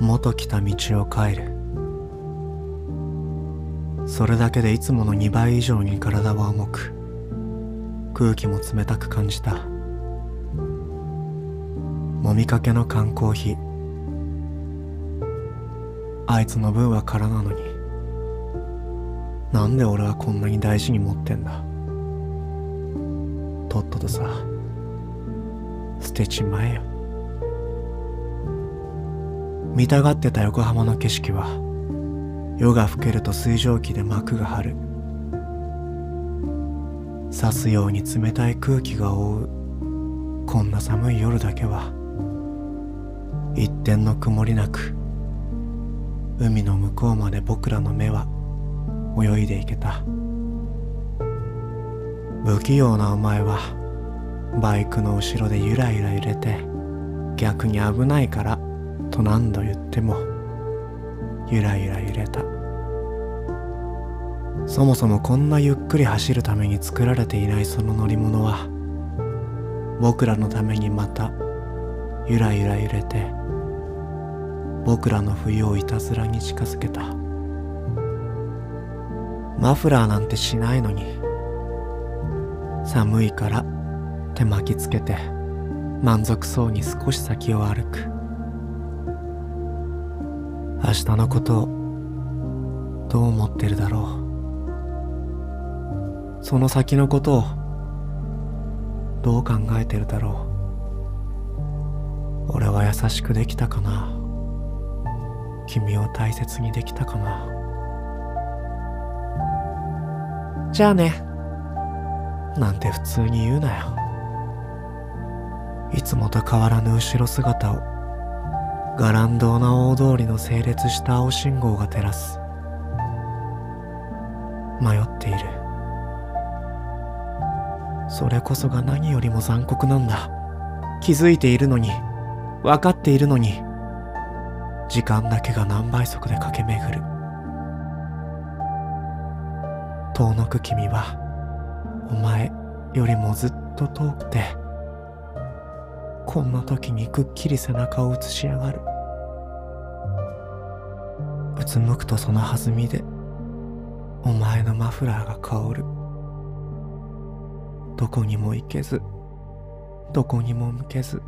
元来た道を帰る。それだけでいつもの2倍以上に体は重く空気も冷たく感じた。飲みかけの缶コーヒー。あいつの分は空なのに。なんで俺はこんなに大事に持ってんだ。とっととさ捨てちまえよ。見たがってた横浜の景色は夜が更けると水蒸気で幕が張る。刺すように冷たい空気が覆う。こんな寒い夜だけは一点の曇りなく海の向こうまで僕らの目は泳いでいけた。不器用なお前はバイクの後ろでゆらゆら揺れて逆に危ないからと何度言ってもゆらゆら揺れた。そもそもこんなゆっくり走るために作られていないその乗り物は僕らのためにまたゆらゆら揺れて僕らの冬をいたずらに近づけた。マフラーなんてしないのに寒いから手巻きつけて満足そうに少し先を歩く。明日のことどう思ってるだろう。その先のことをどう考えてるだろう。俺は優しくできたかな。君を大切にできたかな。じゃあね。なんて普通に言うなよ。いつもと変わらぬ後ろ姿を。伽藍堂な大通りの整列した青信号が照らす。迷っている。それこそが何よりも残酷なんだ。気づいているのに。分かっているのに。時間だけが何倍速で駆け巡る。遠のく君はお前よりもずっと遠くてこんな時にくっきり背中を映しやがる。うつむくとその弾みでお前のマフラーが香る。どこにも行けずどこにも向けず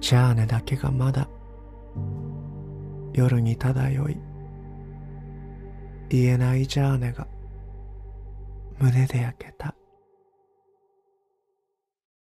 ジャーネだけがまだ夜に漂い言えないジャーネが胸で焼けた。